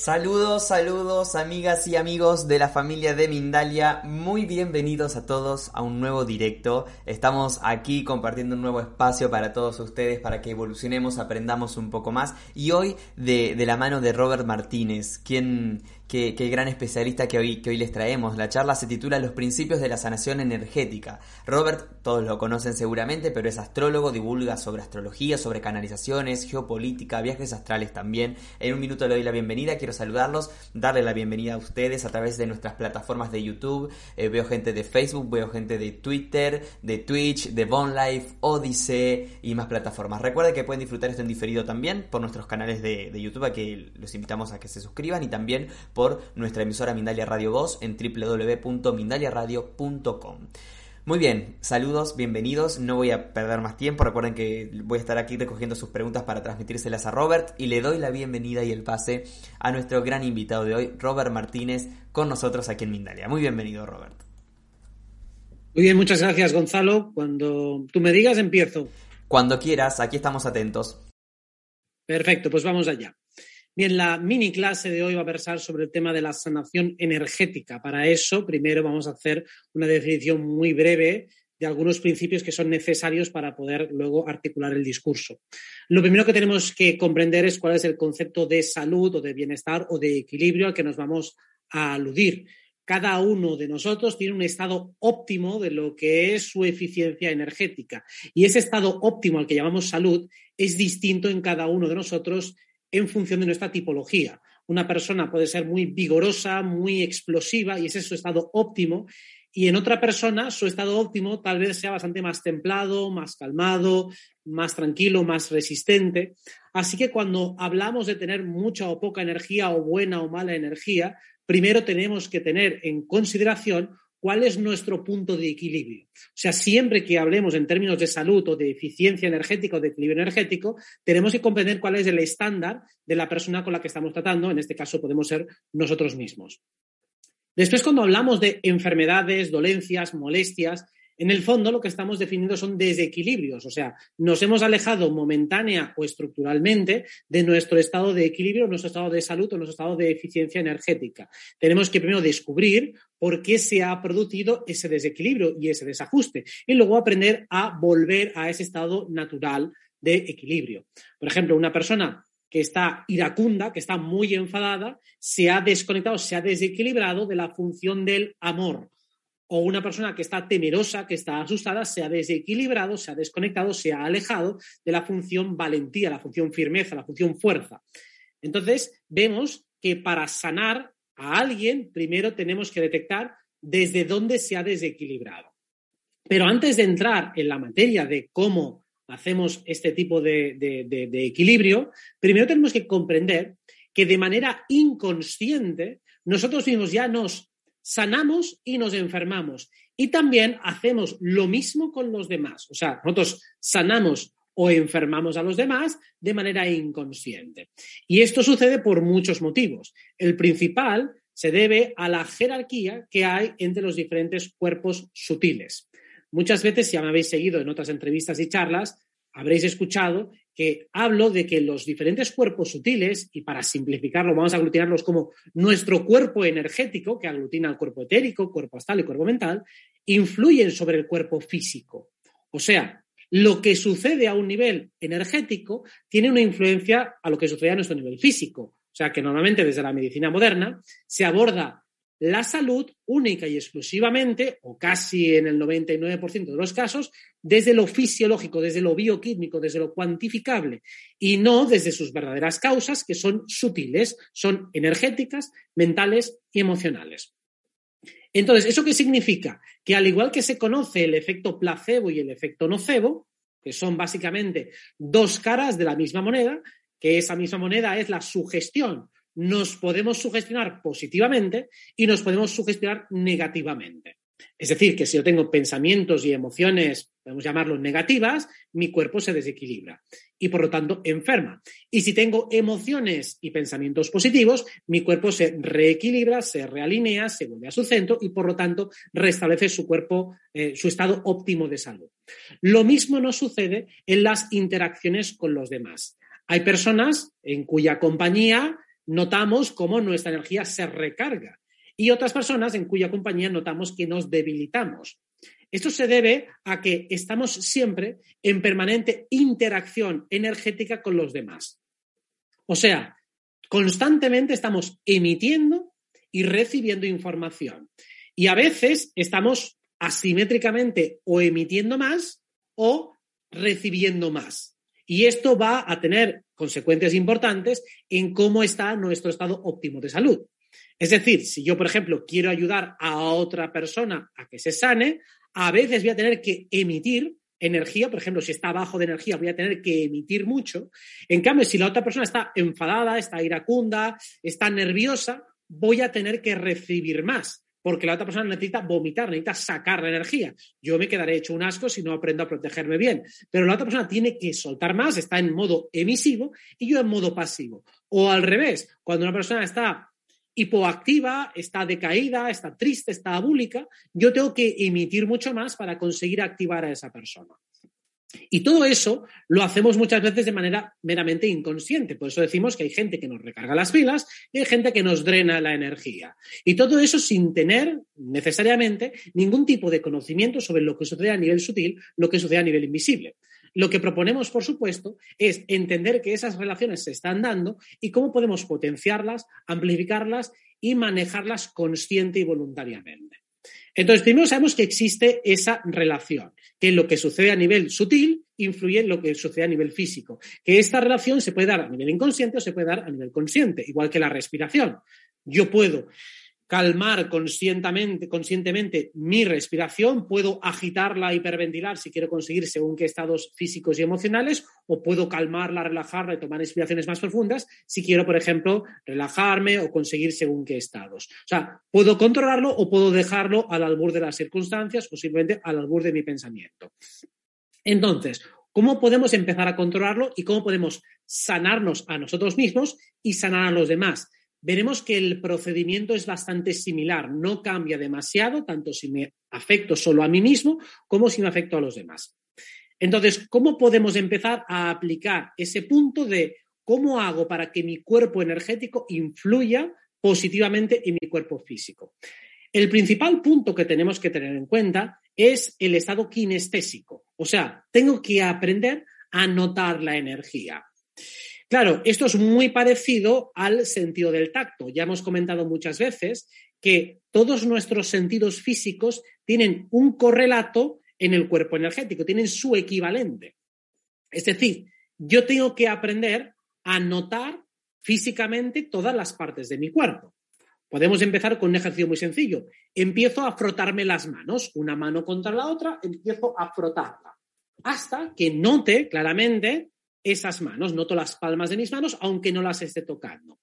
Saludos, saludos amigas y amigos de la familia de Mindalia, muy bienvenidos a todos a un nuevo directo. Estamos aquí compartiendo un nuevo espacio para todos ustedes para que evolucionemos, aprendamos un poco más y hoy de, la mano de Robert Martínez, quien Qué, gran especialista que hoy, que hoy les traemos. La charla se titula Los principios de la sanación energética. Robert, todos lo conocen seguramente, pero es astrólogo, divulga sobre astrología, sobre canalizaciones, geopolítica, viajes astrales también. En un minuto le doy la bienvenida, quiero saludarlos, darle la bienvenida a ustedes a través de nuestras plataformas de YouTube. Eh, veo gente de Facebook, veo gente de Twitter, de Twitch, de Life, Odyssey y más plataformas. Recuerden que pueden disfrutar esto en diferido también por nuestros canales de, de YouTube, a que los invitamos a que se suscriban y también por por nuestra emisora Mindalia Radio Voz en www.mindaliaradio.com. Muy bien, saludos, bienvenidos. No voy a perder más tiempo. Recuerden que voy a estar aquí recogiendo sus preguntas para transmitírselas a Robert y le doy la bienvenida y el pase a nuestro gran invitado de hoy, Robert Martínez, con nosotros aquí en Mindalia. Muy bienvenido, Robert. Muy bien, muchas gracias, Gonzalo. Cuando tú me digas, empiezo. Cuando quieras, aquí estamos atentos. Perfecto, pues vamos allá. Bien, la mini clase de hoy va a versar sobre el tema de la sanación energética. Para eso, primero vamos a hacer una definición muy breve de algunos principios que son necesarios para poder luego articular el discurso. Lo primero que tenemos que comprender es cuál es el concepto de salud o de bienestar o de equilibrio al que nos vamos a aludir. Cada uno de nosotros tiene un estado óptimo de lo que es su eficiencia energética. Y ese estado óptimo al que llamamos salud es distinto en cada uno de nosotros en función de nuestra tipología. Una persona puede ser muy vigorosa, muy explosiva y ese es su estado óptimo. Y en otra persona, su estado óptimo tal vez sea bastante más templado, más calmado, más tranquilo, más resistente. Así que cuando hablamos de tener mucha o poca energía o buena o mala energía, primero tenemos que tener en consideración cuál es nuestro punto de equilibrio. O sea, siempre que hablemos en términos de salud o de eficiencia energética o de equilibrio energético, tenemos que comprender cuál es el estándar de la persona con la que estamos tratando. En este caso podemos ser nosotros mismos. Después, cuando hablamos de enfermedades, dolencias, molestias, en el fondo, lo que estamos definiendo son desequilibrios, o sea, nos hemos alejado momentánea o estructuralmente de nuestro estado de equilibrio, nuestro estado de salud o nuestro estado de eficiencia energética. Tenemos que primero descubrir por qué se ha producido ese desequilibrio y ese desajuste y luego aprender a volver a ese estado natural de equilibrio. Por ejemplo, una persona que está iracunda, que está muy enfadada, se ha desconectado, se ha desequilibrado de la función del amor o una persona que está temerosa, que está asustada, se ha desequilibrado, se ha desconectado, se ha alejado de la función valentía, la función firmeza, la función fuerza. Entonces, vemos que para sanar a alguien, primero tenemos que detectar desde dónde se ha desequilibrado. Pero antes de entrar en la materia de cómo hacemos este tipo de, de equilibrio, primero tenemos que comprender que de manera inconsciente nosotros mismos ya nos sanamos y nos enfermamos. Y también hacemos lo mismo con los demás. O sea, nosotros sanamos o enfermamos a los demás de manera inconsciente. Y esto sucede por muchos motivos. El principal se debe a la jerarquía que hay entre los diferentes cuerpos sutiles. Muchas veces, si ya me habéis seguido en otras entrevistas y charlas, habréis escuchado que hablo de que los diferentes cuerpos sutiles, y para simplificarlo vamos a aglutinarlos como nuestro cuerpo energético, que aglutina el cuerpo etérico, cuerpo astral y cuerpo mental, influyen sobre el cuerpo físico. O sea, lo que sucede a un nivel energético tiene una influencia a lo que sucede a nuestro nivel físico. O sea, que normalmente desde la medicina moderna se aborda la salud única y exclusivamente, o casi en el 99% de los casos, desde lo fisiológico, desde lo bioquímico, desde lo cuantificable, y no desde sus verdaderas causas, que son sutiles, son energéticas, mentales y emocionales. Entonces, ¿eso qué significa? Que al igual que se conoce el efecto placebo y el efecto nocebo, que son básicamente dos caras de la misma moneda, que esa misma moneda es la sugestión nos podemos sugestionar positivamente y nos podemos sugestionar negativamente. Es decir, que si yo tengo pensamientos y emociones, podemos llamarlos negativas, mi cuerpo se desequilibra y por lo tanto enferma. Y si tengo emociones y pensamientos positivos, mi cuerpo se reequilibra, se realinea, se vuelve a su centro y por lo tanto restablece su cuerpo, eh, su estado óptimo de salud. Lo mismo nos sucede en las interacciones con los demás. Hay personas en cuya compañía notamos cómo nuestra energía se recarga y otras personas en cuya compañía notamos que nos debilitamos. Esto se debe a que estamos siempre en permanente interacción energética con los demás. O sea, constantemente estamos emitiendo y recibiendo información. Y a veces estamos asimétricamente o emitiendo más o recibiendo más. Y esto va a tener consecuencias importantes en cómo está nuestro estado óptimo de salud. Es decir, si yo, por ejemplo, quiero ayudar a otra persona a que se sane, a veces voy a tener que emitir energía, por ejemplo, si está bajo de energía, voy a tener que emitir mucho. En cambio, si la otra persona está enfadada, está iracunda, está nerviosa, voy a tener que recibir más, porque la otra persona necesita vomitar, necesita sacar la energía. Yo me quedaré hecho un asco si no aprendo a protegerme bien, pero la otra persona tiene que soltar más, está en modo emisivo y yo en modo pasivo. O al revés, cuando una persona está hipoactiva, está decaída, está triste, está abúlica, yo tengo que emitir mucho más para conseguir activar a esa persona. Y todo eso lo hacemos muchas veces de manera meramente inconsciente. Por eso decimos que hay gente que nos recarga las pilas y hay gente que nos drena la energía. Y todo eso sin tener necesariamente ningún tipo de conocimiento sobre lo que sucede a nivel sutil, lo que sucede a nivel invisible. Lo que proponemos, por supuesto, es entender que esas relaciones se están dando y cómo podemos potenciarlas, amplificarlas y manejarlas consciente y voluntariamente. Entonces, primero sabemos que existe esa relación, que lo que sucede a nivel sutil influye en lo que sucede a nivel físico, que esta relación se puede dar a nivel inconsciente o se puede dar a nivel consciente, igual que la respiración. Yo puedo calmar conscientemente, conscientemente mi respiración, puedo agitarla, hiperventilar si quiero conseguir según qué estados físicos y emocionales, o puedo calmarla, relajarla y tomar inspiraciones más profundas si quiero, por ejemplo, relajarme o conseguir según qué estados. O sea, puedo controlarlo o puedo dejarlo al albur de las circunstancias o simplemente al albur de mi pensamiento. Entonces, ¿cómo podemos empezar a controlarlo y cómo podemos sanarnos a nosotros mismos y sanar a los demás? Veremos que el procedimiento es bastante similar, no cambia demasiado, tanto si me afecto solo a mí mismo como si me afecto a los demás. Entonces, ¿cómo podemos empezar a aplicar ese punto de cómo hago para que mi cuerpo energético influya positivamente en mi cuerpo físico? El principal punto que tenemos que tener en cuenta es el estado kinestésico, o sea, tengo que aprender a notar la energía. Claro, esto es muy parecido al sentido del tacto. Ya hemos comentado muchas veces que todos nuestros sentidos físicos tienen un correlato en el cuerpo energético, tienen su equivalente. Es decir, yo tengo que aprender a notar físicamente todas las partes de mi cuerpo. Podemos empezar con un ejercicio muy sencillo. Empiezo a frotarme las manos, una mano contra la otra, empiezo a frotarla, hasta que note claramente esas manos, noto las palmas de mis manos, aunque no las esté tocando.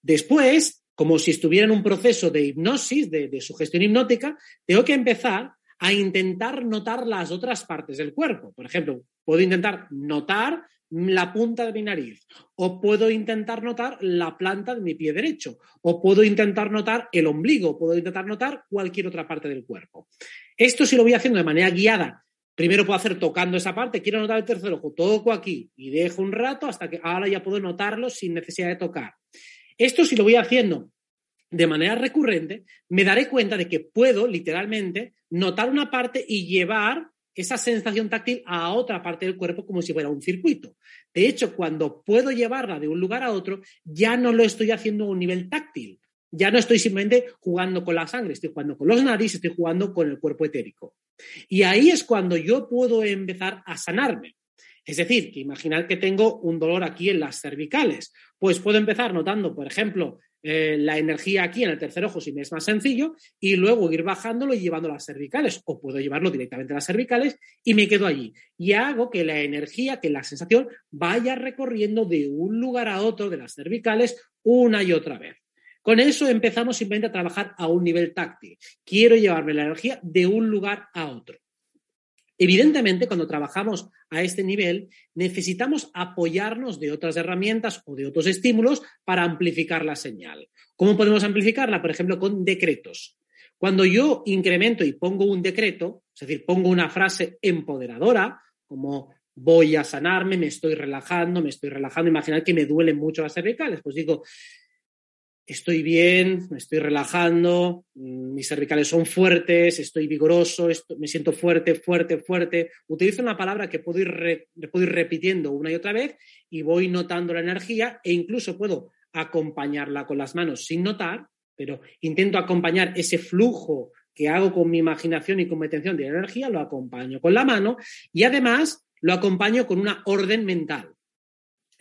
Después, como si estuviera en un proceso de hipnosis, de, sugestión hipnótica, tengo que empezar a intentar notar las otras partes del cuerpo. Por ejemplo, puedo intentar notar la punta de mi nariz, o puedo intentar notar la planta de mi pie derecho, o puedo intentar notar el ombligo, puedo intentar notar cualquier otra parte del cuerpo. Esto si lo voy haciendo de manera guiada Primero puedo hacer tocando esa parte, quiero notar el tercer ojo, toco aquí y dejo un rato hasta que ahora ya puedo notarlo sin necesidad de tocar. Esto si lo voy haciendo de manera recurrente, me daré cuenta de que puedo literalmente notar una parte y llevar esa sensación táctil a otra parte del cuerpo como si fuera un circuito. De hecho, cuando puedo llevarla de un lugar a otro, ya no lo estoy haciendo a un nivel táctil, ya no estoy simplemente jugando con la sangre, estoy jugando con los narices, estoy jugando con el cuerpo etérico. Y ahí es cuando yo puedo empezar a sanarme. Es decir, que imaginar que tengo un dolor aquí en las cervicales. Pues puedo empezar notando, por ejemplo, eh, la energía aquí en el tercer ojo, si me es más sencillo, y luego ir bajándolo y llevando las cervicales. O puedo llevarlo directamente a las cervicales y me quedo allí. Y hago que la energía, que la sensación vaya recorriendo de un lugar a otro de las cervicales una y otra vez. Con eso empezamos simplemente a trabajar a un nivel táctil. Quiero llevarme la energía de un lugar a otro. Evidentemente, cuando trabajamos a este nivel, necesitamos apoyarnos de otras herramientas o de otros estímulos para amplificar la señal. ¿Cómo podemos amplificarla? Por ejemplo, con decretos. Cuando yo incremento y pongo un decreto, es decir, pongo una frase empoderadora, como voy a sanarme, me estoy relajando, me estoy relajando, imaginar que me duelen mucho las cervicales, pues digo, estoy bien, me estoy relajando, mm, mis cervicales son fuertes, estoy vigoroso, me siento fuerte, fuerte, fuerte. Utilizo una palabra que puedo ir, puedo ir repitiendo una y otra vez y voy notando la energía e incluso puedo acompañarla con las manos sin notar, pero intento acompañar ese flujo que hago con mi imaginación y con mi atención de energía, lo acompaño con la mano y además lo acompaño con una orden mental.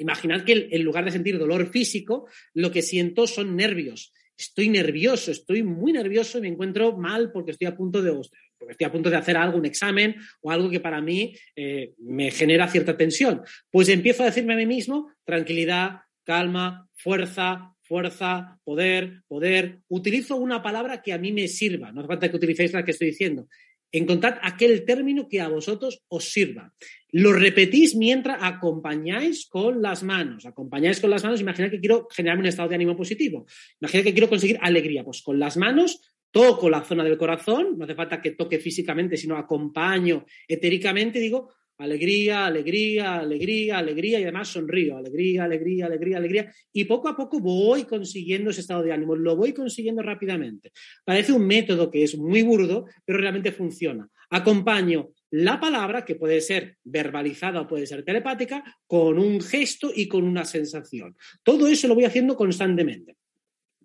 Imaginad que en lugar de sentir dolor físico, lo que siento son nervios. Estoy nervioso, estoy muy nervioso y me encuentro mal porque estoy a punto de, estoy a punto de hacer algo, un examen o algo que para mí eh, me genera cierta tensión. Pues empiezo a decirme a mí mismo tranquilidad, calma, fuerza, fuerza, poder, poder. Utilizo una palabra que a mí me sirva, no hace falta que utilicéis la que estoy diciendo. Encontrad aquel término que a vosotros os sirva. Lo repetís mientras acompañáis con las manos. Acompañáis con las manos, imaginad que quiero generarme un estado de ánimo positivo. Imaginad que quiero conseguir alegría. Pues con las manos toco la zona del corazón, no hace falta que toque físicamente, sino acompaño etéricamente, digo, alegría, alegría, alegría, alegría y además sonrío, alegría, alegría, alegría, alegría. Y poco a poco voy consiguiendo ese estado de ánimo, lo voy consiguiendo rápidamente. Parece un método que es muy burdo, pero realmente funciona. Acompaño la palabra, que puede ser verbalizada o puede ser telepática, con un gesto y con una sensación. Todo eso lo voy haciendo constantemente.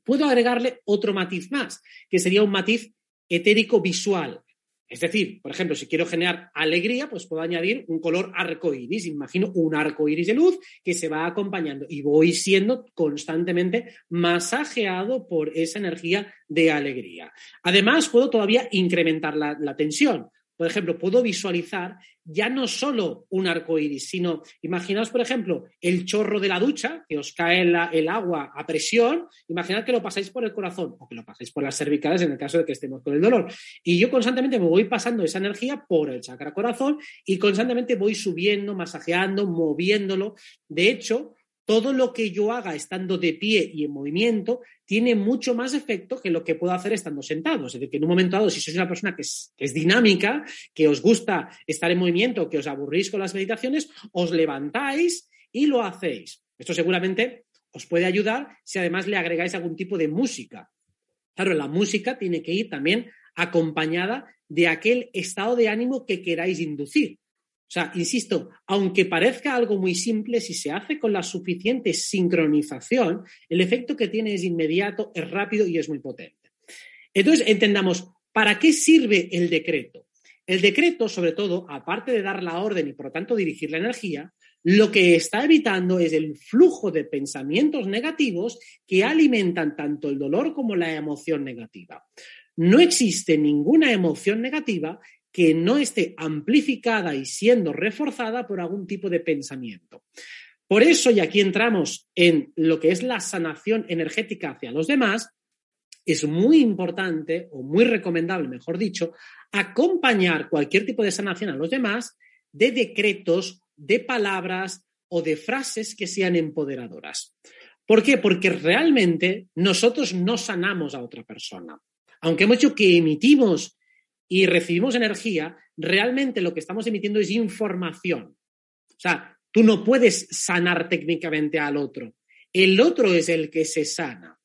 Puedo agregarle otro matiz más, que sería un matiz etérico visual. Es decir, por ejemplo, si quiero generar alegría, pues puedo añadir un color arcoíris. Imagino un arcoíris de luz que se va acompañando y voy siendo constantemente masajeado por esa energía de alegría. Además, puedo todavía incrementar la tensión. Por ejemplo, puedo visualizar ya no solo un arco iris, sino imaginaos, por ejemplo, el chorro de la ducha, que os cae el agua a presión, imaginad que lo pasáis por el corazón o que lo pasáis por las cervicales en el caso de que estemos con el dolor. Y yo constantemente me voy pasando esa energía por el chakra corazón y constantemente voy subiendo, masajeando, moviéndolo. De hecho, todo lo que yo haga estando de pie y en movimiento tiene mucho más efecto que lo que puedo hacer estando sentado. Es decir, que en un momento dado, si sois una persona que es, dinámica, que os gusta estar en movimiento, que os aburrís con las meditaciones, os levantáis y lo hacéis. Esto seguramente os puede ayudar si además le agregáis algún tipo de música. Claro, la música tiene que ir también acompañada de aquel estado de ánimo que queráis inducir. O sea, insisto, aunque parezca algo muy simple, si se hace con la suficiente sincronización, el efecto que tiene es inmediato, es rápido y es muy potente. Entonces, entendamos, ¿para qué sirve el decreto? El decreto, sobre todo, aparte de dar la orden y por lo tanto dirigir la energía, lo que está evitando es el flujo de pensamientos negativos que alimentan tanto el dolor como la emoción negativa. No existe ninguna emoción negativa que no esté amplificada y siendo reforzada por algún tipo de pensamiento. Por eso, y aquí entramos en lo que es la sanación energética hacia los demás, es muy importante o muy recomendable, mejor dicho, acompañar cualquier tipo de sanación a los demás de decretos, de palabras o de frases que sean empoderadoras. ¿Por qué? Porque realmente nosotros no sanamos a otra persona. Aunque hemos dicho que emitimos y recibimos energía, realmente lo que estamos emitiendo es información. O sea, tú no puedes sanar técnicamente al otro. El otro es el que se sana.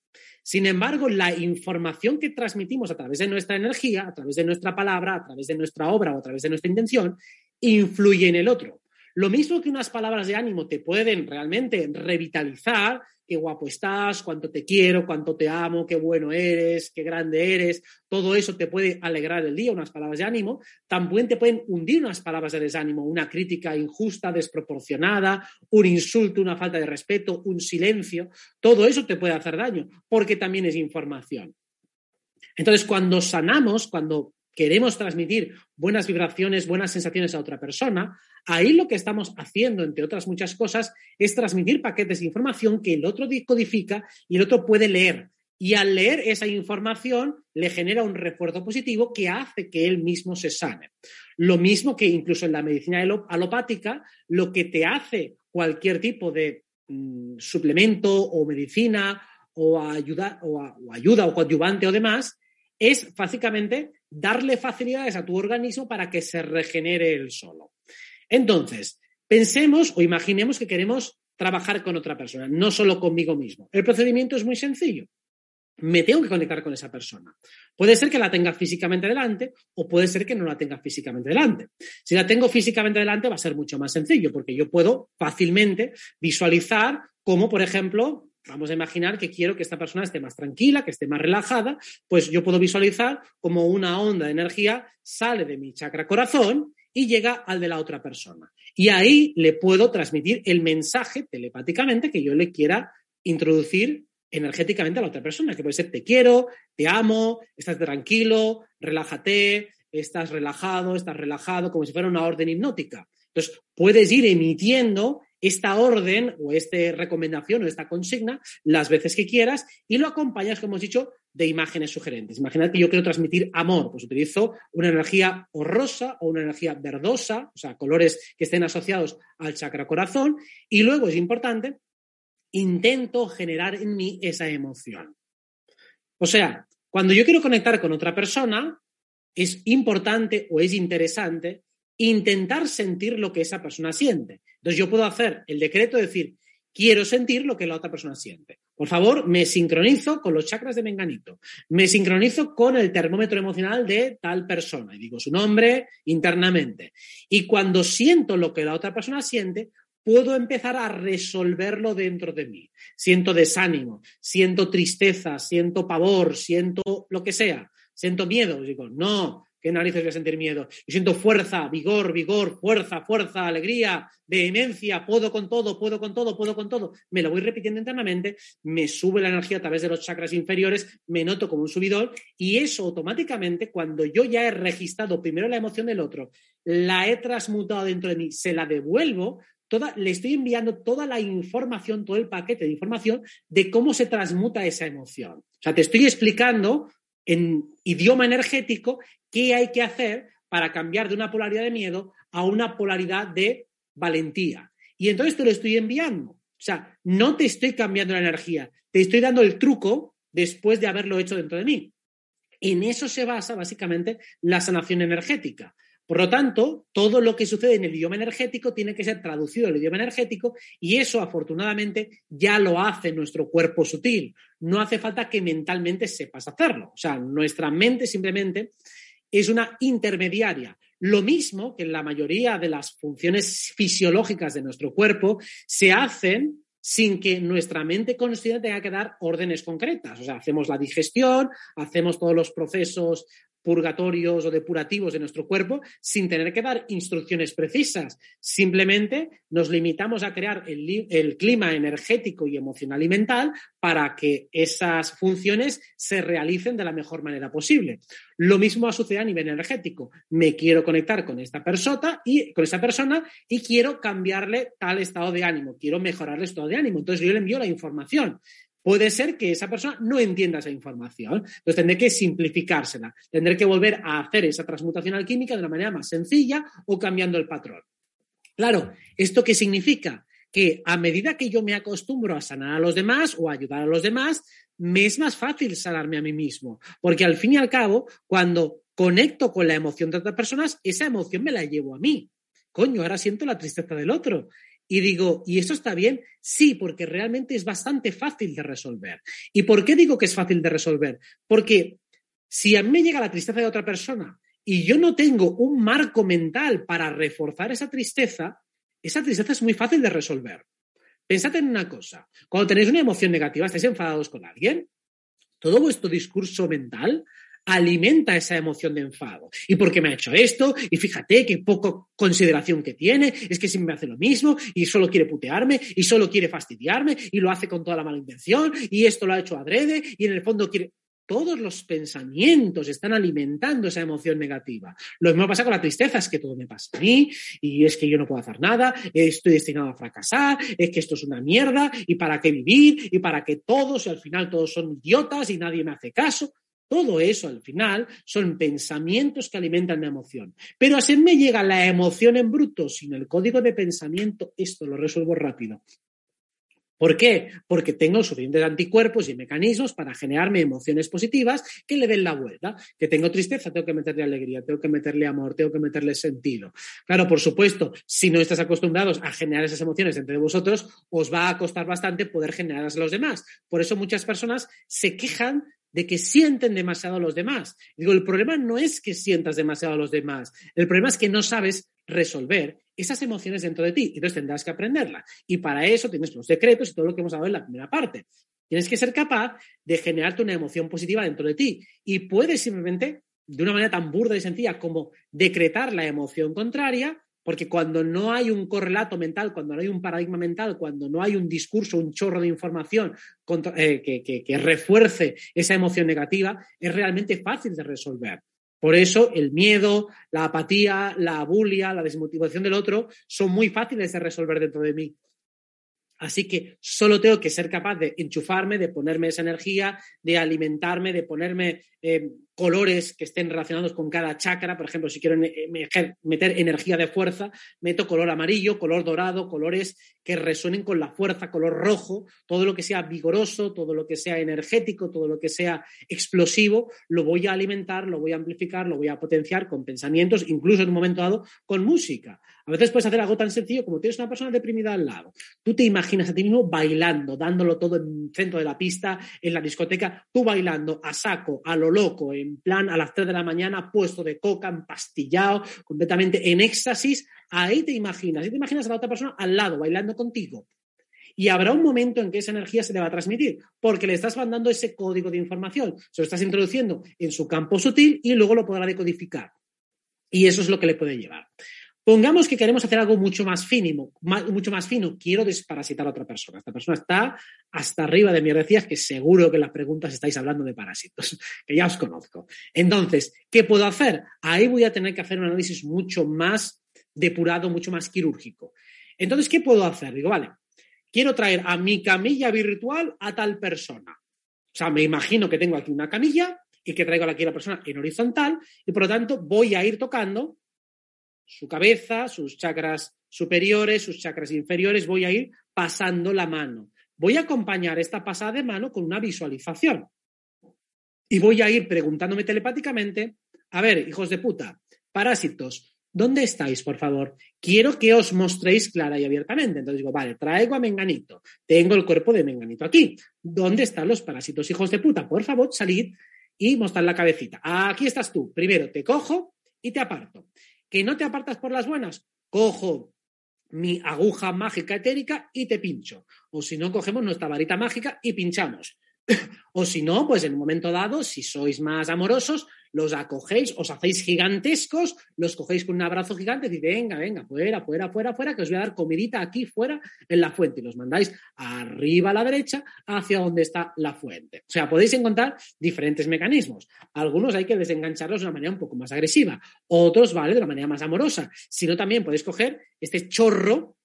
Sin embargo, la información que transmitimos a través de nuestra energía, a través de nuestra palabra, a través de nuestra obra o a través de nuestra intención, influye en el otro. Lo mismo que unas palabras de ánimo te pueden realmente revitalizar, qué guapo estás, cuánto te quiero, cuánto te amo, qué bueno eres, qué grande eres, todo eso te puede alegrar el día, unas palabras de ánimo, también te pueden hundir unas palabras de desánimo, una crítica injusta, desproporcionada, un insulto, una falta de respeto, un silencio, todo eso te puede hacer daño, porque también es información. Entonces, cuando sanamos, cuando queremos transmitir buenas vibraciones, buenas sensaciones a otra persona, ahí lo que estamos haciendo, entre otras muchas cosas, es transmitir paquetes de información que el otro codifica y el otro puede leer. Y al leer esa información le genera un refuerzo positivo que hace que él mismo se sane. Lo mismo que incluso en la medicina alopática, lo que te hace cualquier tipo de mm, suplemento o medicina o ayuda o ayuda o coadyuvante o demás es básicamente darle facilidades a tu organismo para que se regenere él solo. Entonces, pensemos o imaginemos que queremos trabajar con otra persona, no solo conmigo mismo. El procedimiento es muy sencillo. me tengo que conectar con esa persona. Puede ser que la tenga físicamente delante o puede ser que no la tenga físicamente delante. Si la tengo físicamente delante va a ser mucho más sencillo porque yo puedo fácilmente visualizar cómo, por ejemplo, vamos a imaginar que quiero que esta persona esté más tranquila, que esté más relajada, pues yo puedo visualizar como una onda de energía sale de mi chakra corazón y llega al de la otra persona. Y ahí le puedo transmitir el mensaje telepáticamente que yo le quiera introducir energéticamente a la otra persona, que puede ser te quiero, te amo, estás tranquilo, relájate, estás relajado, estás relajado, como si fuera una orden hipnótica. Entonces, puedes ir emitiendo esta orden o esta recomendación o esta consigna las veces que quieras y lo acompañas, como hemos dicho, de imágenes sugerentes. Imaginad que yo quiero transmitir amor, pues utilizo una energía o rosa o una energía verdosa, o sea, colores que estén asociados al chakra corazón, y luego es importante intento generar en mí esa emoción. O sea, cuando yo quiero conectar con otra persona, es importante o es interesante intentar sentir lo que esa persona siente. Entonces yo puedo hacer el decreto de decir, quiero sentir lo que la otra persona siente. Por favor, me sincronizo con los chakras de Menganito, me sincronizo con el termómetro emocional de tal persona y digo su nombre internamente. Y cuando siento lo que la otra persona siente, puedo empezar a resolverlo dentro de mí. Siento desánimo, siento tristeza, siento pavor, siento lo que sea, siento miedo. Digo, no, ¿qué narices voy a sentir miedo? Y siento fuerza, vigor, vigor, fuerza, fuerza, alegría, vehemencia, puedo con todo, puedo con todo, puedo con todo. Me lo voy repitiendo internamente, me sube la energía a través de los chakras inferiores, me noto como un subidor y eso automáticamente, cuando yo ya he registrado primero la emoción del otro, la he transmutado dentro de mí, se la devuelvo, le estoy enviando toda la información, todo el paquete de información de cómo se transmuta esa emoción. O sea, te estoy explicando en idioma energético qué hay que hacer para cambiar de una polaridad de miedo a una polaridad de valentía. Y entonces te lo estoy enviando. O sea, no te estoy cambiando la energía, te estoy dando el truco después de haberlo hecho dentro de mí. En eso se basa básicamente la sanación energética. Por lo tanto, todo lo que sucede en el idioma energético tiene que ser traducido al idioma energético y eso afortunadamente ya lo hace nuestro cuerpo sutil. No hace falta que mentalmente sepas hacerlo. O sea, nuestra mente simplemente es una intermediaria. Lo mismo que la mayoría de las funciones fisiológicas de nuestro cuerpo se hacen sin que nuestra mente consciente tenga que dar órdenes concretas. O sea, hacemos la digestión, hacemos todos los procesos purgatorios o depurativos de nuestro cuerpo sin tener que dar instrucciones precisas. Simplemente nos limitamos a crear el, el, clima energético y emocional y mental para que esas funciones se realicen de la mejor manera posible. Lo mismo va a suceder a nivel energético. Me quiero conectar con esta persona y con esa persona y quiero cambiarle tal estado de ánimo, quiero mejorarle el estado de ánimo. Entonces yo le envío la información puede ser que esa persona no entienda esa información. Entonces tendré que simplificársela, tendré que volver a hacer esa transmutación alquímica de una manera más sencilla o cambiando el patrón. Claro, ¿esto qué significa? Que a medida que yo me acostumbro a sanar a los demás o a ayudar a los demás, me es más fácil sanarme a mí mismo, porque al fin y al cabo, cuando conecto con la emoción de otras personas, esa emoción me la llevo a mí. Coño, ahora siento la tristeza del otro. Y digo, ¿y eso está bien? Sí, porque realmente es bastante fácil de resolver. ¿Y por qué digo que es fácil de resolver? Porque si a mí me llega la tristeza de otra persona y yo no tengo un marco mental para reforzar esa tristeza, esa tristeza es muy fácil de resolver. Pensad en una cosa, cuando tenéis una emoción negativa, estáis enfadados con alguien, todo vuestro discurso mental alimenta esa emoción de enfado. ¿Y por qué me ha hecho esto? Y fíjate qué poco consideración que tiene, es que siempre me hace lo mismo y solo quiere putearme y solo quiere fastidiarme y lo hace con toda la mala intención y esto lo ha hecho adrede y en el fondo quiere... Todos los pensamientos están alimentando esa emoción negativa. Lo mismo pasa con la tristeza, es que todo me pasa a mí y es que yo no puedo hacer nada, estoy destinado a fracasar, es que esto es una mierda y para qué vivir y para que todos y al final todos son idiotas y nadie me hace caso. Todo eso al final son pensamientos que alimentan la emoción. Pero así me llega la emoción en bruto sin el código de pensamiento, esto lo resuelvo rápido. ¿Por qué? Porque tengo suficientes anticuerpos y mecanismos para generarme emociones positivas que le den la vuelta. Que tengo tristeza, tengo que meterle alegría, tengo que meterle amor, tengo que meterle sentido. Claro, por supuesto, si no estás acostumbrados a generar esas emociones entre vosotros, os va a costar bastante poder generarlas a los demás. Por eso muchas personas se quejan de que sienten demasiado a los demás. Digo, el problema no es que sientas demasiado a los demás, el problema es que no sabes resolver esas emociones dentro de ti. Entonces tendrás que aprenderla. Y para eso tienes los decretos y todo lo que hemos hablado en la primera parte. Tienes que ser capaz de generarte una emoción positiva dentro de ti. Y puedes simplemente, de una manera tan burda y sencilla como decretar la emoción contraria, porque cuando no hay un correlato mental, cuando no hay un paradigma mental, cuando no hay un discurso, un chorro de información eh, que, refuerce esa emoción negativa, es realmente fácil de resolver. Por eso el miedo, la apatía, la bulia, la desmotivación del otro son muy fáciles de resolver dentro de mí. Así que solo tengo que ser capaz de enchufarme, de ponerme esa energía, de alimentarme, de ponerme eh, colores que estén relacionados con cada chakra. Por ejemplo, si quiero eh, meter energía de fuerza, meto color amarillo, color dorado, colores que resuenen con la fuerza, color rojo, todo lo que sea vigoroso, todo lo que sea energético, todo lo que sea explosivo, lo voy a alimentar, lo voy a amplificar, lo voy a potenciar con pensamientos, incluso en un momento dado con música. A veces puedes hacer algo tan sencillo como tienes una persona deprimida al lado. Tú te imaginas a ti mismo bailando, dándolo todo en el centro de la pista, en la discoteca, tú bailando a saco, a lo loco, en plan a las 3 de la mañana, puesto de coca, empastillado, completamente en éxtasis. Ahí te imaginas, y te imaginas a la otra persona al lado, bailando contigo. Y habrá un momento en que esa energía se le va a transmitir, porque le estás mandando ese código de información, se lo estás introduciendo en su campo sutil y luego lo podrá decodificar. Y eso es lo que le puede llevar. Pongamos que queremos hacer algo mucho más fino, mucho más fino. Quiero desparasitar a otra persona. Esta persona está hasta arriba de mí. Decías que seguro que en las preguntas estáis hablando de parásitos, que ya os conozco. Entonces, ¿qué puedo hacer? Ahí voy a tener que hacer un análisis mucho más depurado, mucho más quirúrgico. Entonces, ¿qué puedo hacer? Digo, vale, quiero traer a mi camilla virtual a tal persona. O sea, me imagino que tengo aquí una camilla y que traigo aquí a la persona en horizontal y por lo tanto voy a ir tocando su cabeza, sus chakras superiores, sus chakras inferiores, voy a ir pasando la mano. Voy a acompañar esta pasada de mano con una visualización. Y voy a ir preguntándome telepáticamente, a ver, hijos de puta, parásitos, ¿dónde estáis, por favor? Quiero que os mostréis clara y abiertamente. Entonces digo, vale, traigo a Menganito, tengo el cuerpo de Menganito aquí. ¿Dónde están los parásitos, hijos de puta? Por favor, salid y mostrar la cabecita. Aquí estás tú. Primero te cojo y te aparto que no te apartas por las buenas, cojo mi aguja mágica etérica y te pincho. O si no, cogemos nuestra varita mágica y pinchamos. o si no, pues en un momento dado, si sois más amorosos, los acogéis, os hacéis gigantescos, los cogéis con un abrazo gigante y venga, venga, fuera, fuera, fuera, fuera, que os voy a dar comidita aquí fuera en la fuente y los mandáis arriba a la derecha hacia donde está la fuente. O sea, podéis encontrar diferentes mecanismos. Algunos hay que desengancharlos de una manera un poco más agresiva, otros, vale, de una manera más amorosa. Si no, también podéis coger este chorro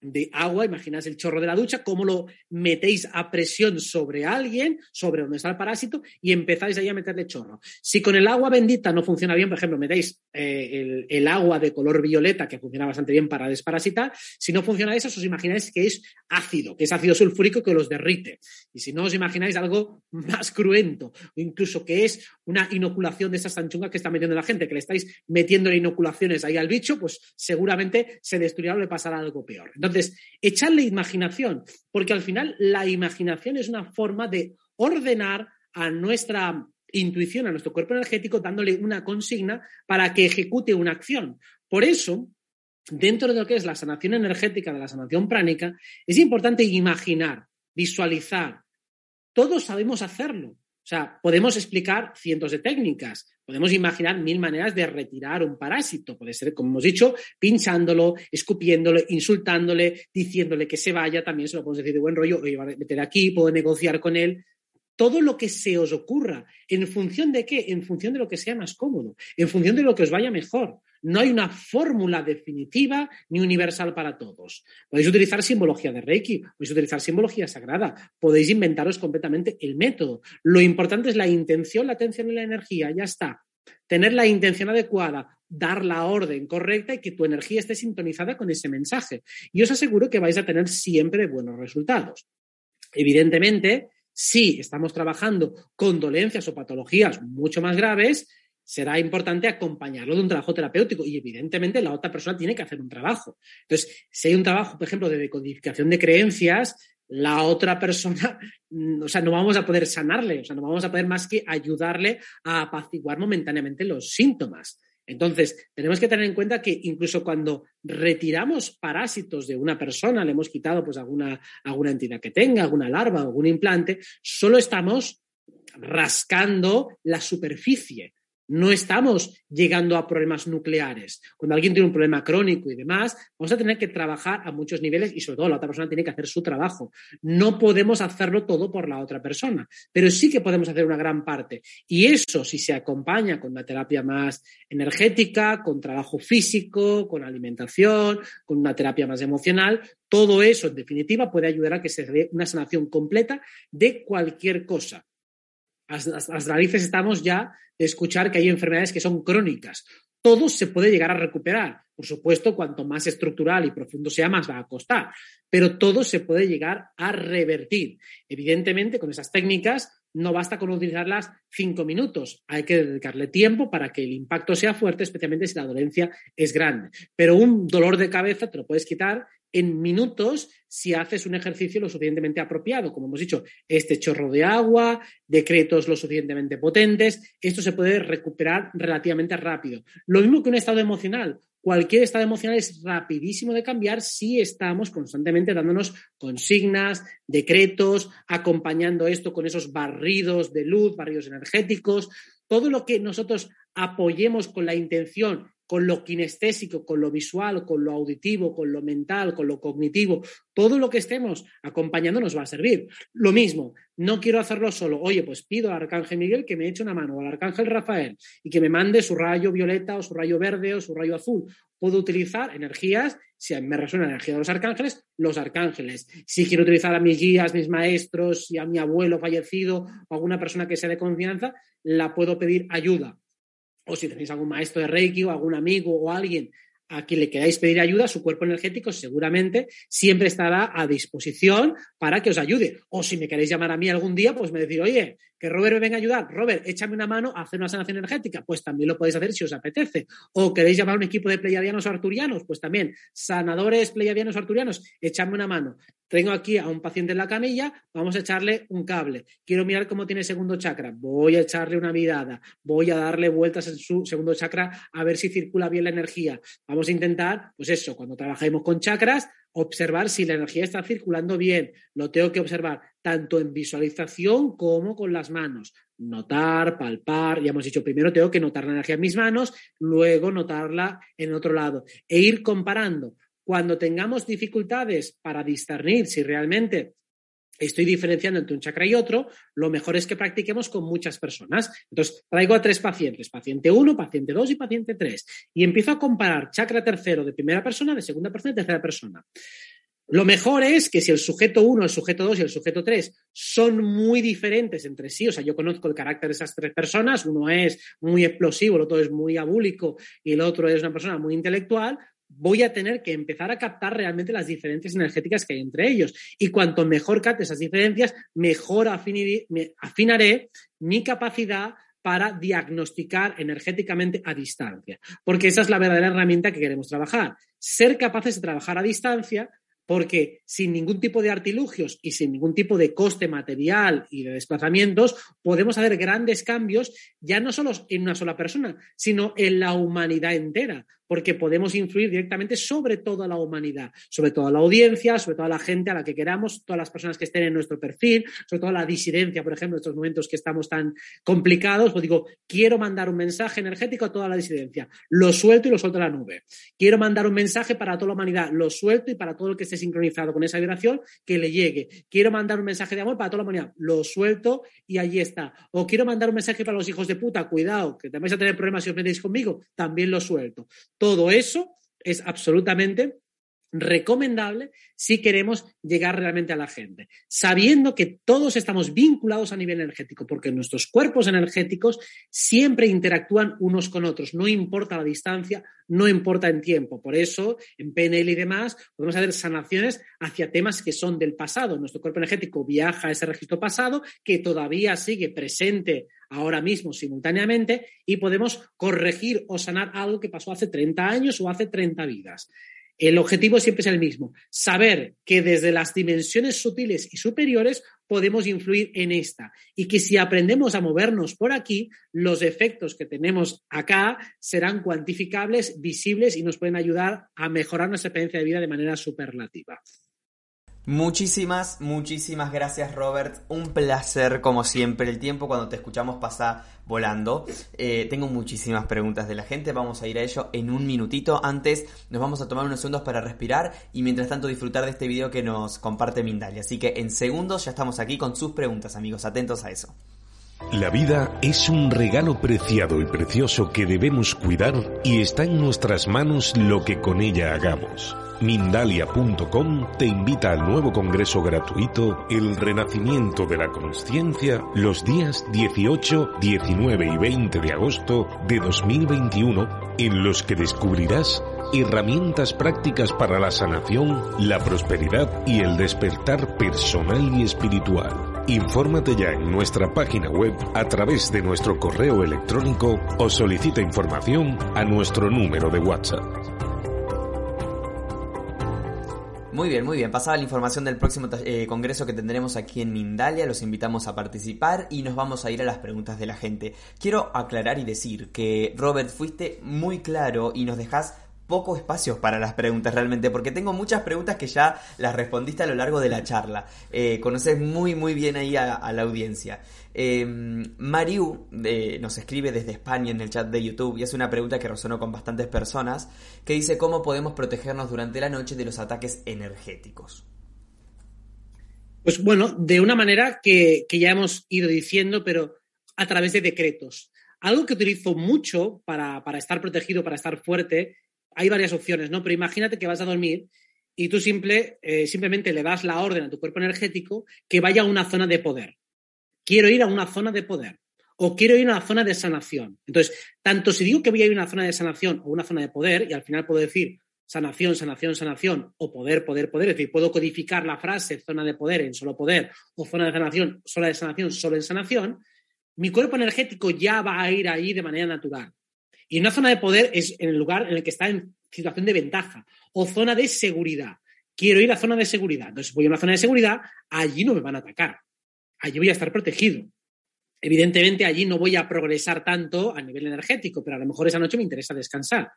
de agua, imagináis el chorro de la ducha, cómo lo metéis a presión sobre alguien, sobre donde está el parásito, y empezáis ahí a meterle chorro. Si con el agua bendita no funciona bien, por ejemplo, metéis eh, el, agua de color violeta, que funciona bastante bien para desparasitar, si no funciona eso, os imagináis que es ácido, que es ácido sulfúrico que los derrite. Y si no, os imagináis algo más cruento, o incluso que es una inoculación de esas tanchungas que está metiendo la gente, que le estáis metiendo inoculaciones ahí al bicho, pues seguramente se destruirá o le pasará algo peor. Echarle imaginación, porque al final la imaginación es una forma de ordenar a nuestra intuición, a nuestro cuerpo energético, dándole una consigna para que ejecute una acción. Por eso, dentro de lo que es la sanación energética, de la sanación pránica, es importante imaginar, visualizar. Todos sabemos hacerlo. O sea, podemos explicar cientos de técnicas, podemos imaginar mil maneras de retirar un parásito. Puede ser, como hemos dicho, pinchándolo, escupiéndolo, insultándole, diciéndole que se vaya. También se lo podemos decir de buen rollo, oye, a meter aquí, puedo negociar con él. Todo lo que se os ocurra. ¿En función de qué? En función de lo que sea más cómodo, en función de lo que os vaya mejor. No hay una fórmula definitiva ni universal para todos. Podéis utilizar simbología de Reiki, podéis utilizar simbología sagrada, podéis inventaros completamente el método. Lo importante es la intención, la atención y la energía, ya está. Tener la intención adecuada, dar la orden correcta y que tu energía esté sintonizada con ese mensaje. Y os aseguro que vais a tener siempre buenos resultados. Evidentemente, si estamos trabajando con dolencias o patologías mucho más graves, será importante acompañarlo de un trabajo terapéutico y evidentemente la otra persona tiene que hacer un trabajo. Entonces, si hay un trabajo, por ejemplo, de decodificación de creencias, la otra persona, mm, o sea, no vamos a poder sanarle, o sea, no vamos a poder más que ayudarle a apaciguar momentáneamente los síntomas. Entonces, tenemos que tener en cuenta que incluso cuando retiramos parásitos de una persona, le hemos quitado pues alguna, alguna entidad que tenga, alguna larva, algún implante, solo estamos rascando la superficie no estamos llegando a problemas nucleares. Cuando alguien tiene un problema crónico y demás, vamos a tener que trabajar a muchos niveles y sobre todo la otra persona tiene que hacer su trabajo. No podemos hacerlo todo por la otra persona, pero sí que podemos hacer una gran parte. Y eso, si se acompaña con una terapia más energética, con trabajo físico, con alimentación, con una terapia más emocional, todo eso, en definitiva, puede ayudar a que se dé una sanación completa de cualquier cosa. Las narices estamos ya de escuchar que hay enfermedades que son crónicas. Todo se puede llegar a recuperar. Por supuesto, cuanto más estructural y profundo sea, más va a costar. Pero todo se puede llegar a revertir. Evidentemente, con esas técnicas no basta con utilizarlas cinco minutos. Hay que dedicarle tiempo para que el impacto sea fuerte, especialmente si la dolencia es grande. Pero un dolor de cabeza te lo puedes quitar en minutos si haces un ejercicio lo suficientemente apropiado. Como hemos dicho, este chorro de agua, decretos lo suficientemente potentes, esto se puede recuperar relativamente rápido. Lo mismo que un estado emocional. Cualquier estado emocional es rapidísimo de cambiar si estamos constantemente dándonos consignas, decretos, acompañando esto con esos barridos de luz, barridos energéticos. Todo lo que nosotros apoyemos con la intención con lo kinestésico, con lo visual, con lo auditivo, con lo mental, con lo cognitivo, todo lo que estemos acompañando nos va a servir. Lo mismo, no quiero hacerlo solo. Oye, pues pido al Arcángel Miguel que me eche una mano, o al Arcángel Rafael, y que me mande su rayo violeta o su rayo verde o su rayo azul. Puedo utilizar energías, si me resuena la energía de los arcángeles, los arcángeles. Si quiero utilizar a mis guías, mis maestros, y a mi abuelo fallecido o alguna persona que sea de confianza, la puedo pedir ayuda o si tenéis algún maestro de Reiki o algún amigo o alguien a quien le queráis pedir ayuda, su cuerpo energético seguramente siempre estará a disposición para que os ayude. O si me queréis llamar a mí algún día, pues me decir, oye, que Robert me venga a ayudar. Robert, échame una mano a hacer una sanación energética. Pues también lo podéis hacer si os apetece. O queréis llamar a un equipo de pleiadianos arturianos, pues también, sanadores pleiadianos arturianos, échame una mano. Tengo aquí a un paciente en la camilla, vamos a echarle un cable. Quiero mirar cómo tiene segundo chakra, voy a echarle una mirada, voy a darle vueltas en su segundo chakra a ver si circula bien la energía. Vamos a intentar, pues eso, cuando trabajemos con chakras, observar si la energía está circulando bien. Lo tengo que observar tanto en visualización como con las manos. Notar, palpar, ya hemos dicho, primero tengo que notar la energía en mis manos, luego notarla en otro lado e ir comparando. Cuando tengamos dificultades para discernir si realmente estoy diferenciando entre un chakra y otro, lo mejor es que practiquemos con muchas personas. Entonces, traigo a tres pacientes, paciente 1, paciente 2 y paciente 3, y empiezo a comparar chakra tercero de primera persona, de segunda persona y tercera persona. Lo mejor es que si el sujeto 1, el sujeto 2 y el sujeto 3 son muy diferentes entre sí, o sea, yo conozco el carácter de esas tres personas, uno es muy explosivo, el otro es muy abúlico y el otro es una persona muy intelectual, voy a tener que empezar a captar realmente las diferencias energéticas que hay entre ellos. Y cuanto mejor capte esas diferencias, mejor afinaré mi capacidad para diagnosticar energéticamente a distancia. Porque esa es la verdadera herramienta que queremos trabajar. Ser capaces de trabajar a distancia porque sin ningún tipo de artilugios y sin ningún tipo de coste material y de desplazamientos, podemos hacer grandes cambios ya no solo en una sola persona, sino en la humanidad entera porque podemos influir directamente sobre toda la humanidad, sobre toda la audiencia, sobre toda la gente a la que queramos, todas las personas que estén en nuestro perfil, sobre toda la disidencia, por ejemplo, en estos momentos que estamos tan complicados, pues digo, quiero mandar un mensaje energético a toda la disidencia, lo suelto y lo suelto a la nube. Quiero mandar un mensaje para toda la humanidad, lo suelto y para todo el que esté sincronizado con esa vibración, que le llegue. Quiero mandar un mensaje de amor para toda la humanidad, lo suelto y allí está. O quiero mandar un mensaje para los hijos de puta, cuidado, que te vais a tener problemas si os metéis conmigo, también lo suelto. Todo eso es absolutamente recomendable si queremos llegar realmente a la gente, sabiendo que todos estamos vinculados a nivel energético, porque nuestros cuerpos energéticos siempre interactúan unos con otros, no importa la distancia, no importa en tiempo. Por eso, en PNL y demás, podemos hacer sanaciones hacia temas que son del pasado. Nuestro cuerpo energético viaja a ese registro pasado que todavía sigue presente ahora mismo simultáneamente y podemos corregir o sanar algo que pasó hace 30 años o hace 30 vidas. El objetivo siempre es el mismo, saber que desde las dimensiones sutiles y superiores podemos influir en esta y que si aprendemos a movernos por aquí, los efectos que tenemos acá serán cuantificables, visibles y nos pueden ayudar a mejorar nuestra experiencia de vida de manera superlativa. Muchísimas, muchísimas gracias Robert. Un placer como siempre. El tiempo cuando te escuchamos pasa volando. Eh, tengo muchísimas preguntas de la gente. Vamos a ir a ello en un minutito. Antes nos vamos a tomar unos segundos para respirar y mientras tanto disfrutar de este video que nos comparte Mindalia. Así que en segundos ya estamos aquí con sus preguntas amigos. Atentos a eso. La vida es un regalo preciado y precioso que debemos cuidar y está en nuestras manos lo que con ella hagamos. Mindalia.com te invita al nuevo congreso gratuito El Renacimiento de la Consciencia los días 18, 19 y 20 de agosto de 2021 en los que descubrirás herramientas prácticas para la sanación, la prosperidad y el despertar personal y espiritual. Infórmate ya en nuestra página web a través de nuestro correo electrónico o solicita información a nuestro número de WhatsApp. Muy bien, muy bien. Pasaba la información del próximo eh, congreso que tendremos aquí en Mindalia. Los invitamos a participar y nos vamos a ir a las preguntas de la gente. Quiero aclarar y decir que, Robert, fuiste muy claro y nos dejas poco espacio para las preguntas realmente, porque tengo muchas preguntas que ya las respondiste a lo largo de la charla. Eh, conoces muy, muy bien ahí a, la audiencia. Eh, Mariu nos escribe desde España en el chat de YouTube y hace una pregunta que resonó con bastantes personas, que dice cómo podemos protegernos durante la noche de los ataques energéticos. Pues bueno, de una manera que, que ya hemos ido diciendo, pero a través de decretos. Algo que utilizo mucho para, para, estar protegido, para estar fuerte, hay varias opciones, ¿no? Pero imagínate que vas a dormir y tú simple, eh, simplemente le das la orden a tu cuerpo energético que vaya a una zona de poder. Quiero ir a una zona de poder o quiero ir a una zona de sanación. Entonces, tanto si digo que voy a ir a una zona de sanación o una zona de poder, y al final puedo decir sanación, sanación, sanación, o poder, poder, poder, es decir, puedo codificar la frase zona de poder en solo poder o zona de sanación, zona de sanación, solo en sanación, mi cuerpo energético ya va a ir ahí de manera natural. Y una zona de poder es en el lugar en el que está en situación de ventaja o zona de seguridad. Quiero ir a zona de seguridad. Entonces voy a una zona de seguridad, allí no me van a atacar. Allí voy a estar protegido. Evidentemente allí no voy a progresar tanto a nivel energético, pero a lo mejor esa noche me interesa descansar.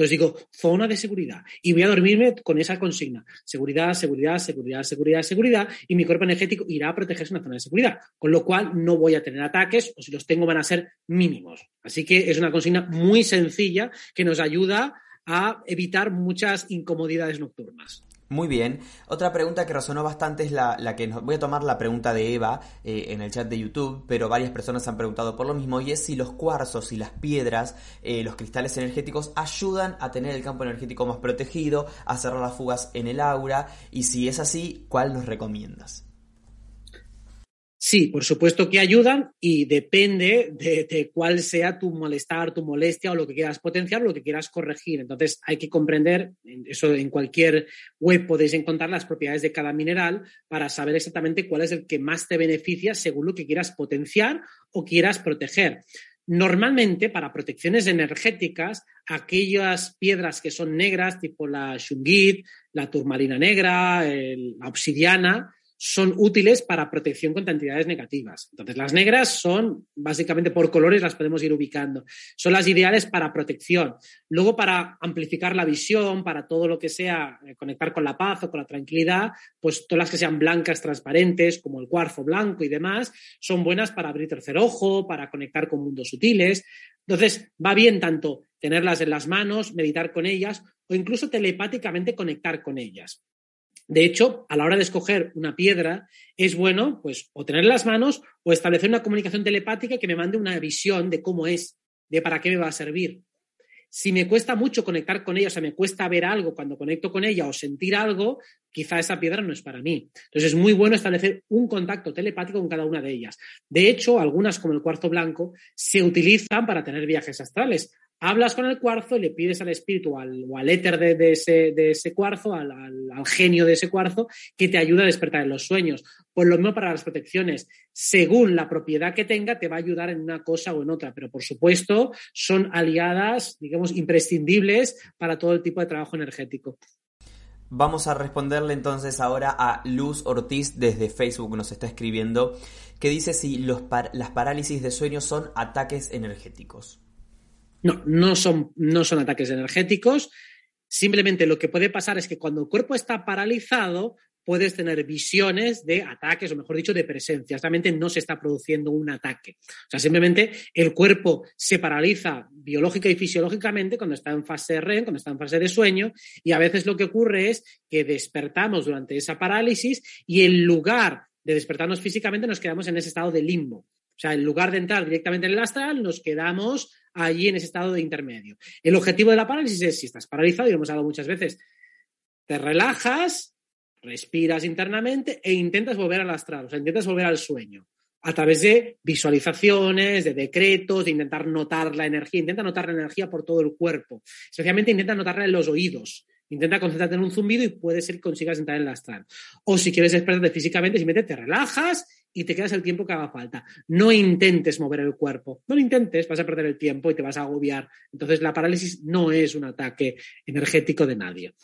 Entonces digo, zona de seguridad. Y voy a dormirme con esa consigna. Seguridad, seguridad, seguridad, seguridad, seguridad. Y mi cuerpo energético irá a protegerse en una zona de seguridad. Con lo cual no voy a tener ataques o si los tengo van a ser mínimos. Así que es una consigna muy sencilla que nos ayuda a evitar muchas incomodidades nocturnas. Muy bien. Otra pregunta que resonó bastante es la, que nos, voy a tomar la pregunta de Eva eh, en el chat de YouTube, pero varias personas han preguntado por lo mismo y es si los cuarzos y las piedras, eh, los cristales energéticos ayudan a tener el campo energético más protegido, a cerrar las fugas en el aura y si es así, ¿cuál nos recomiendas? Sí, por supuesto que ayudan y depende de, cuál sea tu malestar, tu molestia o lo que quieras potenciar o lo que quieras corregir. Entonces hay que comprender, eso en cualquier web podéis encontrar las propiedades de cada mineral para saber exactamente cuál es el que más te beneficia según lo que quieras potenciar o quieras proteger. Normalmente, para protecciones energéticas, aquellas piedras que son negras, tipo la shungit, la turmalina negra, la obsidiana, son útiles para protección contra entidades negativas. Entonces, las negras son, básicamente por colores las podemos ir ubicando. Son las ideales para protección. Luego, para amplificar la visión, para todo lo que sea eh, conectar con la paz o con la tranquilidad, pues todas las que sean blancas, transparentes, como el cuarzo blanco y demás, son buenas para abrir tercer ojo, para conectar con mundos sutiles. Entonces, va bien tanto tenerlas en las manos, meditar con ellas o incluso telepáticamente conectar con ellas. De hecho, a la hora de escoger una piedra, es bueno, pues, o tener las manos o establecer una comunicación telepática que me mande una visión de cómo es, de para qué me va a servir. Si me cuesta mucho conectar con ella, o sea, me cuesta ver algo cuando conecto con ella o sentir algo, quizá esa piedra no es para mí. Entonces es muy bueno establecer un contacto telepático con cada una de ellas. De hecho, algunas, como el cuarzo blanco, se utilizan para tener viajes astrales hablas con el cuarzo y le pides al espíritu al, o al éter de, ese, cuarzo, al, genio de ese cuarzo, que te ayude a despertar en los sueños. Pues lo mismo para las protecciones. Según la propiedad que tenga, te va a ayudar en una cosa o en otra. Pero, por supuesto, son aliadas, digamos, imprescindibles para todo el tipo de trabajo energético. Vamos a responderle entonces ahora a Luz Ortiz desde Facebook, nos está escribiendo, que dice si los las parálisis de sueño son ataques energéticos. No, no son, no son ataques energéticos. Simplemente lo que puede pasar es que cuando el cuerpo está paralizado, puedes tener visiones de ataques, o mejor dicho, de presencia. Realmente no se está produciendo un ataque. O sea, simplemente el cuerpo se paraliza biológica y fisiológicamente cuando está en fase de REM, cuando está en fase de sueño, y a veces lo que ocurre es que despertamos durante esa parálisis y en lugar de despertarnos físicamente nos quedamos en ese estado de limbo. O sea, en lugar de entrar directamente en el astral, nos quedamos allí en ese estado de intermedio. El objetivo de la parálisis es, si estás paralizado, y lo hemos hablado muchas veces, te relajas, respiras internamente e intentas volver al astral, o sea, intentas volver al sueño a través de visualizaciones, de decretos, de intentar notar la energía, intenta notar la energía por todo el cuerpo, especialmente intenta notarla en los oídos, Intenta concentrarte en un zumbido y puede ser que consigas entrar en la astral. O si quieres despertarte físicamente, simplemente te relajas y te quedas el tiempo que haga falta. No intentes mover el cuerpo. No lo intentes, vas a perder el tiempo y te vas a agobiar. Entonces, la parálisis no es un ataque energético de nadie.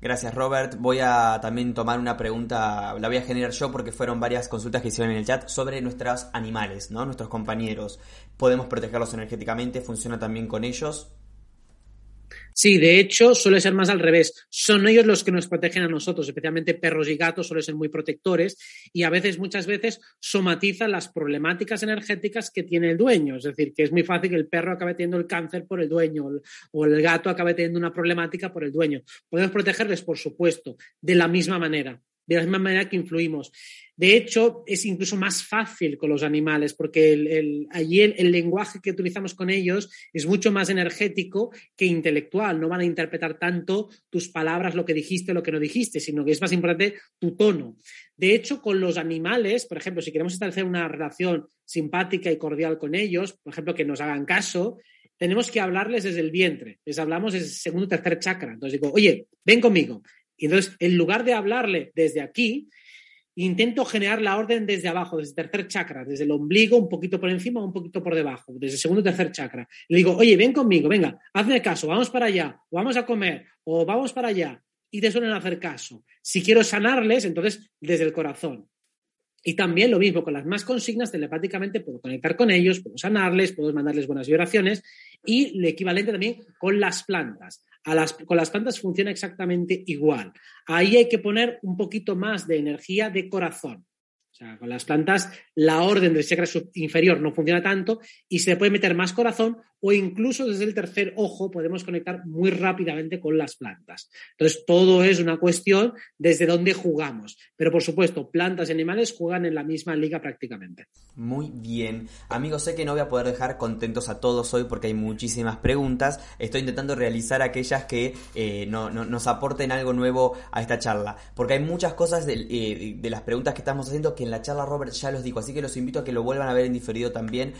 Gracias, Robert. Voy a también tomar una pregunta, la voy a generar yo porque fueron varias consultas que hicieron en el chat sobre nuestros animales, ¿no? Nuestros compañeros. ¿Podemos protegerlos energéticamente? ¿Funciona también con ellos? Sí, de hecho, suele ser más al revés. Son ellos los que nos protegen a nosotros, especialmente perros y gatos suelen ser muy protectores y a veces, muchas veces, somatizan las problemáticas energéticas que tiene el dueño. Es decir, que es muy fácil que el perro acabe teniendo el cáncer por el dueño o el gato acabe teniendo una problemática por el dueño. Podemos protegerles, por supuesto, de la misma manera de la misma manera que influimos. De hecho, es incluso más fácil con los animales, porque el, allí el, lenguaje que utilizamos con ellos es mucho más energético que intelectual. No van a interpretar tanto tus palabras, lo que dijiste, lo que no dijiste, sino que es más importante tu tono. De hecho, con los animales, por ejemplo, si queremos establecer una relación simpática y cordial con ellos, por ejemplo, que nos hagan caso, tenemos que hablarles desde el vientre. Les hablamos desde el segundo o tercer chakra. Entonces digo, oye, ven conmigo. Y entonces, en lugar de hablarle desde aquí, intento generar la orden desde abajo, desde el tercer chakra, desde el ombligo, un poquito por encima, un poquito por debajo, desde el segundo y tercer chakra. Le digo, oye, ven conmigo, venga, hazme caso, vamos para allá, o vamos a comer, o vamos para allá. Y te suelen hacer caso. Si quiero sanarles, entonces desde el corazón. Y también lo mismo, con las más consignas, telepáticamente puedo conectar con ellos, puedo sanarles, puedo mandarles buenas vibraciones. Y lo equivalente también con las plantas con las plantas funciona exactamente igual. Ahí hay que poner un poquito más de energía de corazón. O sea, con las plantas la orden del chakra inferior no funciona tanto y se puede meter más corazón o incluso desde el tercer ojo podemos conectar muy rápidamente con las plantas. Entonces, todo es una cuestión desde dónde jugamos. Pero, por supuesto, plantas y animales juegan en la misma liga prácticamente. Muy bien. Amigos, sé que no voy a poder dejar contentos a todos hoy porque hay muchísimas preguntas. Estoy intentando realizar aquellas que eh, nos aporten algo nuevo a esta charla. Porque hay muchas cosas de, eh, de las preguntas que estamos haciendo que en la charla Robert ya los dijo. Así que los invito a que lo vuelvan a ver en diferido también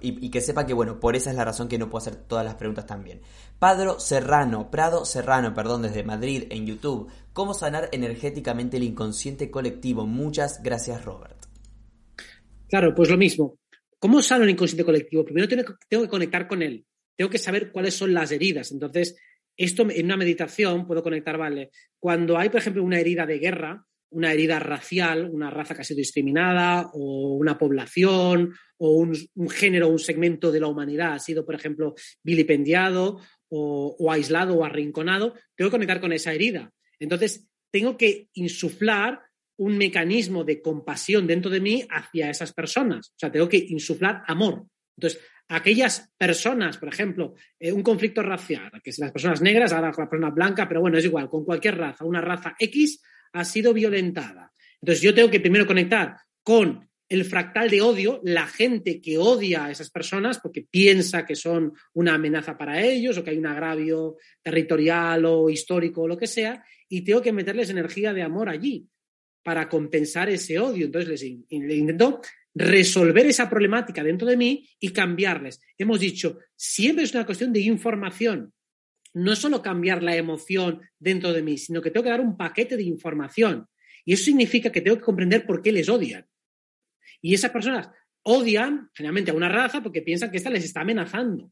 y, que sepa que, bueno, por esa es la razón que no puedo hacer todas las preguntas también. Padro Serrano, Prado Serrano, perdón, desde Madrid en YouTube. ¿Cómo sanar energéticamente el inconsciente colectivo? Muchas gracias, Robert. Claro, pues lo mismo. ¿Cómo sano el inconsciente colectivo? Primero tengo, tengo que conectar con él. Tengo que saber cuáles son las heridas. Entonces, esto en una meditación puedo conectar, vale. Cuando hay, por ejemplo, una herida de guerra, una herida racial, una raza que ha sido discriminada, o una población, o un, género, un segmento de la humanidad ha sido, por ejemplo, vilipendiado o, aislado o arrinconado, tengo que conectar con esa herida. Entonces, tengo que insuflar un mecanismo de compasión dentro de mí hacia esas personas. O sea, tengo que insuflar amor. Entonces, aquellas personas, por ejemplo, eh, un conflicto racial, que es las personas negras, ahora con la persona blanca, pero bueno, es igual, con cualquier raza, una raza X, ha sido violentada. Entonces yo tengo que primero conectar con el fractal de odio, la gente que odia a esas personas porque piensa que son una amenaza para ellos o que hay un agravio territorial o histórico o lo que sea, y tengo que meterles energía de amor allí para compensar ese odio. Entonces les, intento resolver esa problemática dentro de mí y cambiarles. Hemos dicho, siempre es una cuestión de información. No solo cambiar la emoción dentro de mí, sino que tengo que dar un paquete de información. Y eso significa que tengo que comprender por qué les odian. Y esas personas odian generalmente a una raza porque piensan que esta les está amenazando.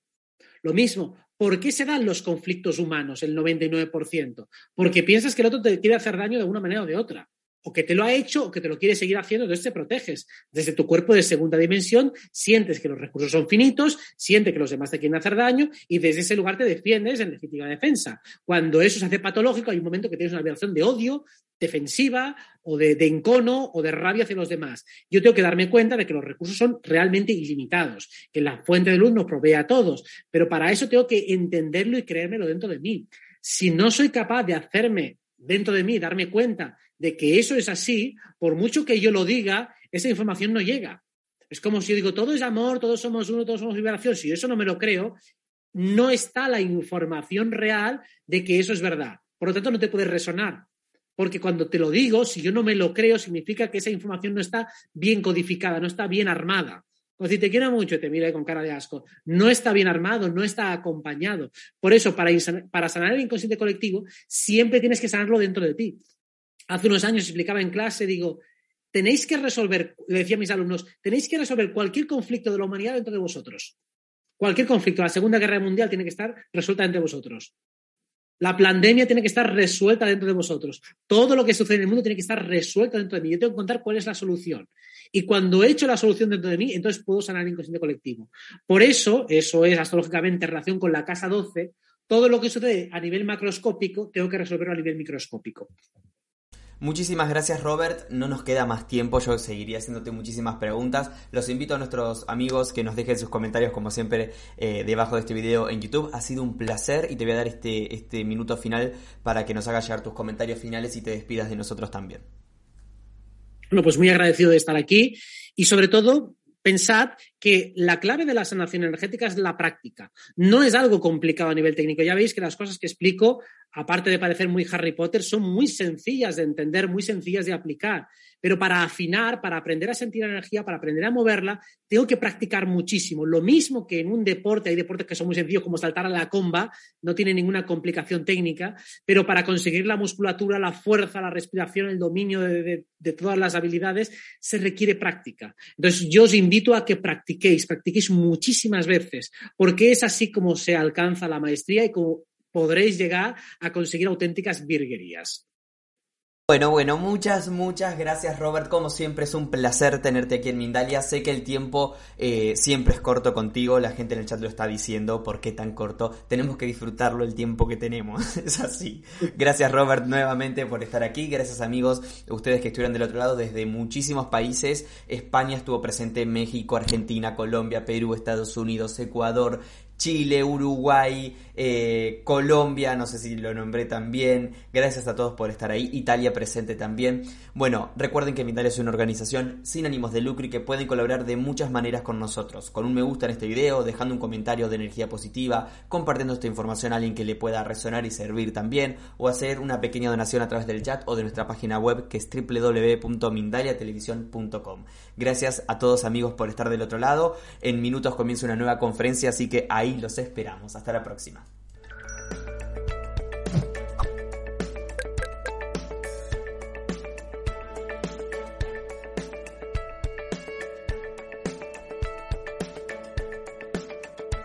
Lo mismo, ¿por qué se dan los conflictos humanos el 99%? Porque piensas que el otro te quiere hacer daño de alguna manera o de otra o que te lo ha hecho o que te lo quiere seguir haciendo, entonces te proteges. Desde tu cuerpo de segunda dimensión sientes que los recursos son finitos, sientes que los demás te quieren hacer daño y desde ese lugar te defiendes en legítima defensa. Cuando eso se hace patológico, hay un momento que tienes una reacción de odio, defensiva o de, encono o de rabia hacia los demás. Yo tengo que darme cuenta de que los recursos son realmente ilimitados, que la fuente de luz nos provee a todos, pero para eso tengo que entenderlo y creérmelo dentro de mí. Si no soy capaz de hacerme dentro de mí, darme cuenta de que eso es así, por mucho que yo lo diga, esa información no llega. Es como si yo digo, todo es amor, todos somos uno, todos somos liberación. Si eso no me lo creo, no está la información real de que eso es verdad. Por lo tanto, no te puede resonar. Porque cuando te lo digo, si yo no me lo creo, significa que esa información no está bien codificada, no está bien armada. O si te quiero mucho, te mira con cara de asco. No está bien armado, no está acompañado. Por eso, para, para sanar el inconsciente colectivo, siempre tienes que sanarlo dentro de ti hace unos años explicaba en clase, digo, tenéis que resolver, le decía a mis alumnos, tenéis que resolver cualquier conflicto de la humanidad dentro de vosotros. Cualquier conflicto, la Segunda Guerra Mundial tiene que estar resuelta entre vosotros. La pandemia tiene que estar resuelta dentro de vosotros. Todo lo que sucede en el mundo tiene que estar resuelto dentro de mí. Yo tengo que contar cuál es la solución. Y cuando he hecho la solución dentro de mí, entonces puedo sanar el inconsciente colectivo. Por eso, eso es astrológicamente en relación con la casa 12, todo lo que sucede a nivel macroscópico tengo que resolverlo a nivel microscópico. Muchísimas gracias Robert, no nos queda más tiempo, yo seguiría haciéndote muchísimas preguntas. Los invito a nuestros amigos que nos dejen sus comentarios como siempre eh, debajo de este video en YouTube. Ha sido un placer y te voy a dar este, este minuto final para que nos hagas llegar tus comentarios finales y te despidas de nosotros también. Bueno, pues muy agradecido de estar aquí y sobre todo pensad que la clave de la sanación energética es la práctica. No es algo complicado a nivel técnico. Ya veis que las cosas que explico aparte de parecer muy Harry Potter, son muy sencillas de entender, muy sencillas de aplicar. Pero para afinar, para aprender a sentir energía, para aprender a moverla, tengo que practicar muchísimo. Lo mismo que en un deporte, hay deportes que son muy sencillos como saltar a la comba, no tiene ninguna complicación técnica, pero para conseguir la musculatura, la fuerza, la respiración, el dominio de, de, de todas las habilidades, se requiere práctica. Entonces yo os invito a que practiquéis, practiquéis muchísimas veces, porque es así como se alcanza la maestría y como podréis llegar a conseguir auténticas virguerías. Bueno, bueno, muchas, muchas gracias Robert. Como siempre es un placer tenerte aquí en Mindalia. Sé que el tiempo eh, siempre es corto contigo, la gente en el chat lo está diciendo, ¿por qué tan corto? Tenemos que disfrutarlo el tiempo que tenemos, es así. Gracias Robert nuevamente por estar aquí, gracias amigos, ustedes que estuvieron del otro lado desde muchísimos países. España estuvo presente, México, Argentina, Colombia, Perú, Estados Unidos, Ecuador, Chile, Uruguay, eh, Colombia, no sé si lo nombré también. Gracias a todos por estar ahí. Italia presente también. Bueno, recuerden que Mindalia es una organización sin ánimos de lucro y que pueden colaborar de muchas maneras con nosotros. Con un me gusta en este video, dejando un comentario de energía positiva, compartiendo esta información a alguien que le pueda resonar y servir también, o hacer una pequeña donación a través del chat o de nuestra página web que es www.mindaliatelevisión.com. Gracias a todos amigos por estar del otro lado. En minutos comienza una nueva conferencia, así que ahí los esperamos. Hasta la próxima.